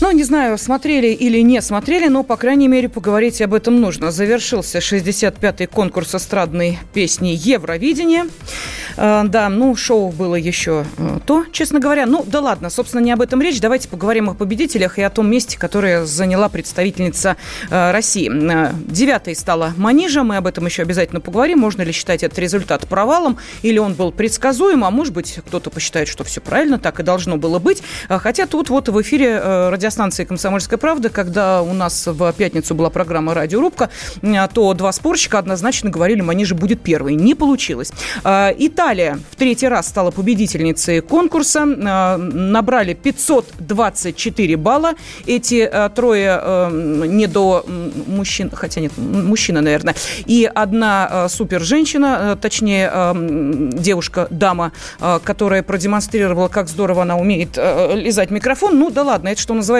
Ну, не знаю, смотрели или не смотрели, но, по крайней мере, поговорить об этом нужно. Завершился 65-й конкурс эстрадной песни «Евровидение». Э, да, ну, шоу было еще э, то, честно говоря. Ну, да ладно, собственно, не об этом речь. Давайте поговорим о победителях и о том месте, которое заняла представительница э, России. Девятой стала Манижа. Мы об этом еще обязательно поговорим. Можно ли считать этот результат провалом, или он был предсказуем, а может быть, кто-то посчитает, что все правильно, так и должно было быть. Хотя тут вот в эфире э, радиостанции «Комсомольская правда», когда у нас в пятницу была программа «Радиорубка», э, то два спорщика однозначно говорили, Манижа будет первой. Не получилось. Э, Италия в третий раз стала победительницей конкурса. Э, Набрали 524 балла. Эти трое не до мужчин, хотя нет, мужчина, наверное, и одна супер-женщина, э, точнее, м, девушка-дама, э, которая продемонстрировала, как здорово она умеет лизать микрофон. Ну, да ладно, это, что называется,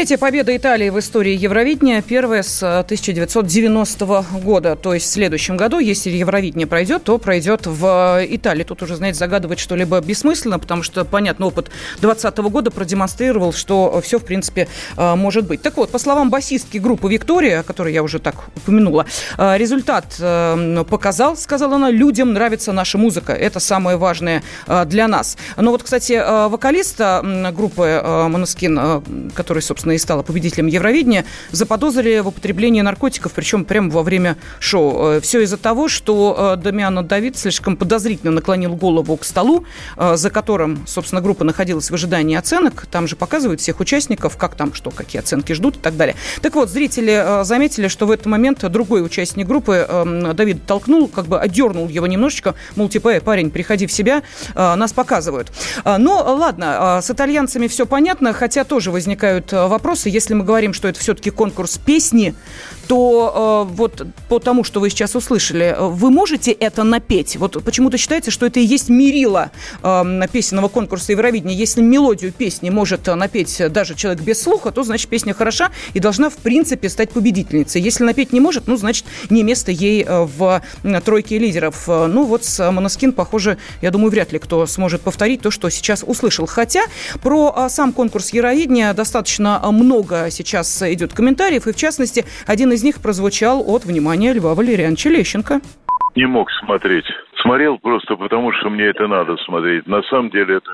Третья победа Италии в истории Евровидения, первая с э, 1990 года. То есть в следующем году, если Евровидение пройдет, то пройдет в э, Италии. Тут уже, знаете, загадывать что-либо бессмысленно, потому что, понятно, опыт 2020 года продемонстрировал, что все, в принципе, э, может быть. Так вот, по словам басистки группы «Виктория», о которой я уже так упомянула, э, результат э, показал, сказала она, людям нравится наша музыка. Это самое важное э, для нас. Но вот, кстати, э, вокалиста группы Моноскин, который, собственно, и стала победителем Евровидения, заподозрили в употреблении наркотиков, причем прямо во время шоу. Все из-за того, что э, Дамиано Давид слишком подозрительно наклонил голову к столу, э, за которым, собственно, группа находилась в ожидании оценок. Там же показывают всех участников, как там что, какие оценки ждут и так далее. Так вот, зрители э, заметили, что в этот момент другой участник группы э, Давид толкнул, как бы отдернул его немножечко, мол, типа, «Эй, парень, приходи в себя, э, нас показывают. Э, Но ладно, э, с итальянцами все понятно, хотя тоже возникают э, вопросы. Если мы говорим, что это все-таки конкурс песни, то э, вот по тому, что вы сейчас услышали, э, вы можете это напеть? Вот почему-то считается, что это и есть мерило э, песенного конкурса Евровидения. Если мелодию песни может э, напеть даже человек без слуха, то значит песня хороша и должна в принципе стать победительницей. Если напеть не может, ну значит не место ей э, в тройке лидеров. Ну вот с Моноскин, похоже, я думаю, вряд ли кто сможет повторить то, что сейчас услышал. Хотя про сам конкурс Евровидения достаточно много сейчас идет комментариев, и в частности один из них прозвучал от, внимания, Льва Валерьяновича Лещенко. Не мог смотреть. Смотрел просто потому, что мне это надо смотреть. На самом деле это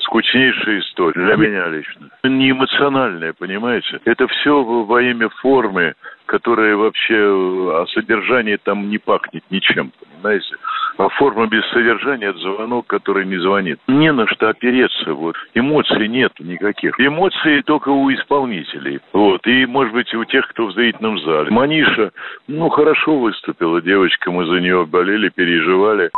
скучнейшая история для меня лично. Не эмоциональная, понимаете? Это все во имя формы, которая вообще о содержании там не пахнет ничем, понимаете? А форма без содержания – это звонок, который не звонит. Не на что опереться, вот. Эмоций нет никаких. Эмоции только у исполнителей. Вот. И, может быть, у тех, кто в зрительном зале. Маниша, ну, хорошо выступила девочка, мы за нее болели, переживали.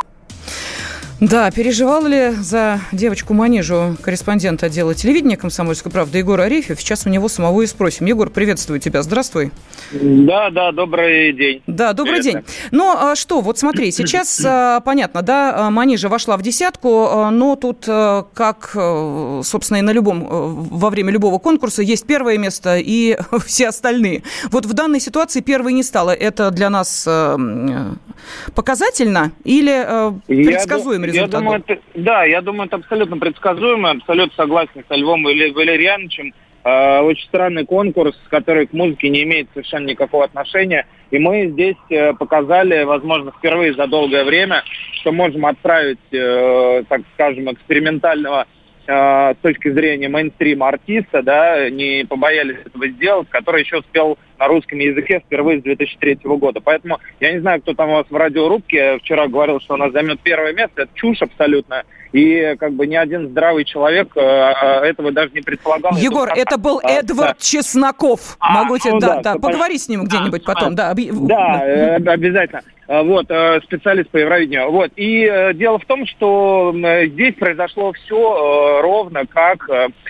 Да, переживал ли за девочку Манежу корреспондент отдела телевидения «Комсомольской правды» Егор Арефьев? Сейчас у него самого и спросим. Егор, приветствую тебя. Здравствуй. Да, да, добрый день. Да, добрый Привет. день. Ну, а что, вот смотри, сейчас, а, понятно, да, а, Манижа вошла в десятку, а, но тут, как, собственно, и на любом, во время любого конкурса, есть первое место и все остальные. Вот в данной ситуации первой не стало. Это для нас показательно или э, Ду- я думаю, это- да, я думаю, это абсолютно предсказуемо, абсолютно согласен со Львом Вале- Валерьяновичем. Э, очень странный конкурс, который к музыке не имеет совершенно никакого отношения. И мы здесь э, показали, возможно, впервые за долгое время, что можем отправить, э, так скажем, экспериментального с точки зрения мейнстрима артиста, да, не побоялись этого сделать, который еще успел на русском языке впервые с 2003 года. Поэтому я не знаю, кто там у вас в радиорубке вчера говорил, что она займет первое место. Это чушь абсолютно. И как бы ни один здравый человек э, э этого даже не предполагал. Егор, это, это был а, Эдвард да. Чесноков. А, Могу тебе, ну, да, да, да, поговори с ним где-нибудь а, потом, да. Да, э, обязательно. А, вот, э, специалист по Евровидению. Вот, и э, дело в том, что э, здесь произошло все ровно, как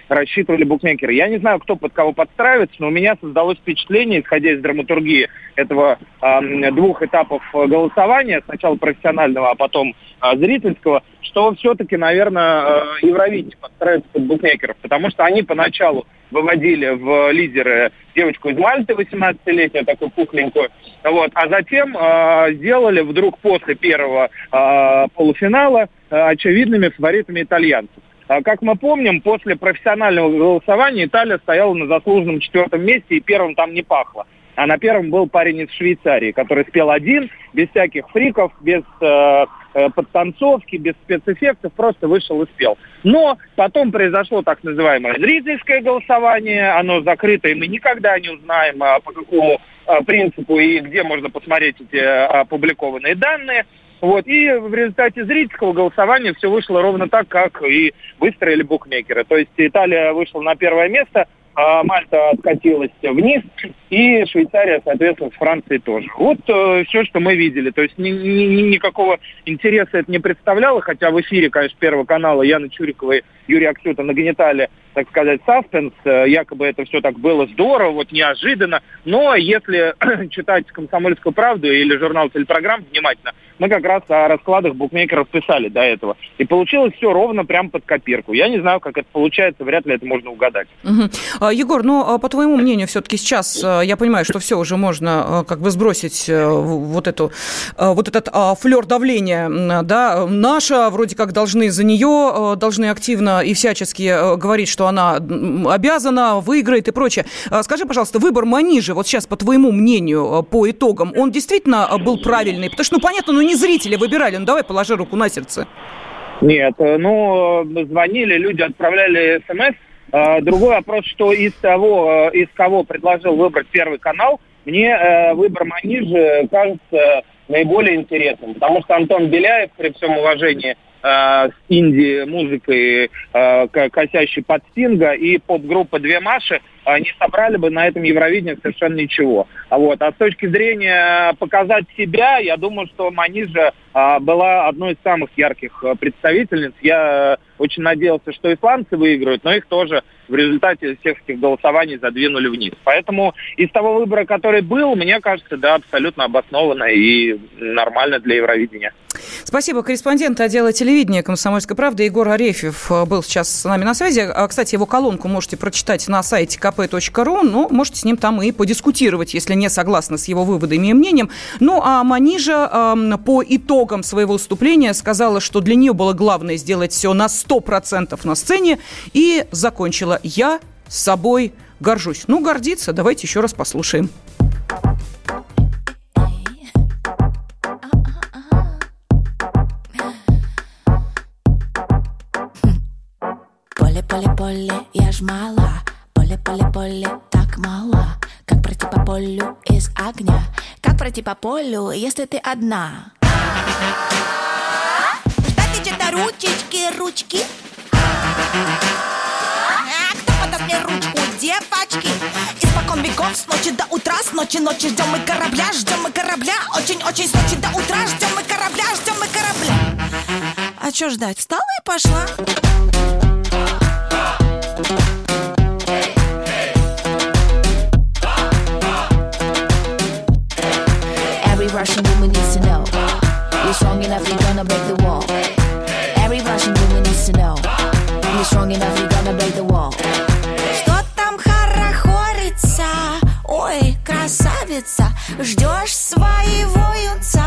рассчитывали букмекеры. Я не знаю, кто под кого подстраивается, но у меня создалось впечатление, исходя из драматургии этого двух этапов голосования, сначала профессионального, а потом зрительского, что все-таки, наверное, Евровидение подстраивается под букмекеров, потому что они поначалу выводили в лидеры девочку из Мальты, 18-летнюю, такую пухленькую. Вот. А затем э, сделали вдруг после первого э, полуфинала э, очевидными фаворитами итальянцев. Как мы помним, после профессионального голосования Италия стояла на заслуженном четвертом месте и первым там не пахло. А на первом был парень из Швейцарии, который спел один, без всяких фриков, без Э, подтанцовки, без спецэффектов, просто вышел и спел. Но потом произошло так называемое зрительское голосование, оно закрыто, и мы никогда не узнаем, а, по какому а, принципу и где можно посмотреть эти а, опубликованные данные. Вот. И в результате зрительского голосования все вышло ровно так, как и выстроили букмекеры. То есть Италия вышла на первое место – Мальта откатилась вниз, и Швейцария, соответственно, с Францией тоже. Вот э, все, что мы видели. То есть ни, ни, никакого интереса это не представляло, хотя в эфире, конечно, Первого канала Яна Чурикова и Юрий Аксюта нагнетали, так сказать, саспенс. Э, якобы это все так было здорово, вот неожиданно. Но если читать «Комсомольскую правду» или журнал «Телепрограмм» внимательно, мы как раз о раскладах букмекеров писали до этого. И получилось все ровно прям под копирку. Я не знаю, как это получается, вряд ли это можно угадать. Угу. Егор, ну, а по твоему мнению, все-таки сейчас, а, я понимаю, что все уже можно как бы сбросить э, вот, эту, вот этот флер давления, да, наша, вроде как должны за нее, должны активно и всячески говорить, что она обязана, выиграет и прочее. Скажи, пожалуйста, выбор Манижи, вот сейчас, по твоему мнению, по итогам, он действительно был правильный? Потому что, ну, понятно, ну, не зрители выбирали. Ну, давай положи руку на сердце. Нет, э, ну, звонили, люди отправляли смс. Э, другой вопрос, что из того, э, из кого предложил выбрать Первый канал, мне выбор Манижи кажется наиболее интересным, потому что Антон Беляев, при всем уважении с инди-музыкой, э, косящей под Стинга, и подгруппа «Две Маши» не собрали бы на этом Евровидении совершенно ничего. А, вот. а с точки зрения показать себя, я думаю, что Манижа а, была одной из самых ярких а, представительниц. Я очень надеялся, что исландцы выиграют, но их тоже в результате всех этих голосований задвинули вниз. Поэтому из того выбора, который был, мне кажется, да, абсолютно обоснованно и нормально для Евровидения. Спасибо. Корреспондент отдела телевидения «Комсомольской правды» Егор Арефьев э, был сейчас с нами на связи. А, кстати, его колонку можете прочитать на сайте kp.ru, но можете с ним там и подискутировать, если не согласны с его выводами и мнением. Ну, а Манижа э, по итогам своего выступления сказала, что для нее было главное сделать все на 100% на сцене и закончила «Я с собой горжусь». Ну, гордиться, давайте еще раз послушаем. Поле, я ж мала Поле, поле, поле, так мало Как пройти по полю из огня Как пройти по полю, если ты одна Ждать где-то ручечки, ручки а кто подаст мне ручку, девочки? Испокон веков, с ночи до утра, с ночи ночи ждем мы корабля, ждем мы корабля, очень-очень с ночи до утра, ждем мы корабля, ждем мы корабля. А чё ждать? Встала и пошла. Russian woman needs to know. You're strong enough, you're gonna break the wall. Every Russian woman needs to know. You're strong enough, you're gonna break the wall. Что там хорохорится? Ой, красавица, ждешь своего юнца.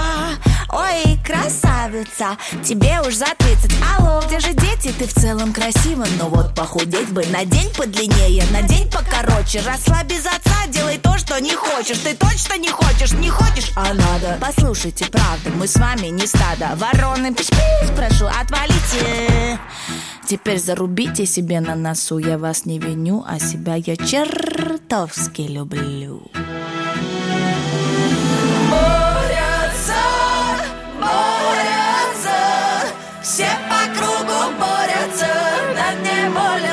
Ой, красавица тебе уж за 30 Алло, где же? Ты в целом красива Но вот похудеть бы на день подлиннее. На день покороче Росла без отца, делай то, что не хочешь. Ты точно не хочешь, не хочешь, а надо. Послушайте, правда, мы с вами не стадо. Вороны, пиш -пиш, прошу, отвалите. Теперь зарубите себе на носу. Я вас не виню, а себя я чертовски люблю. Борются, борются Все по кругу Ébola.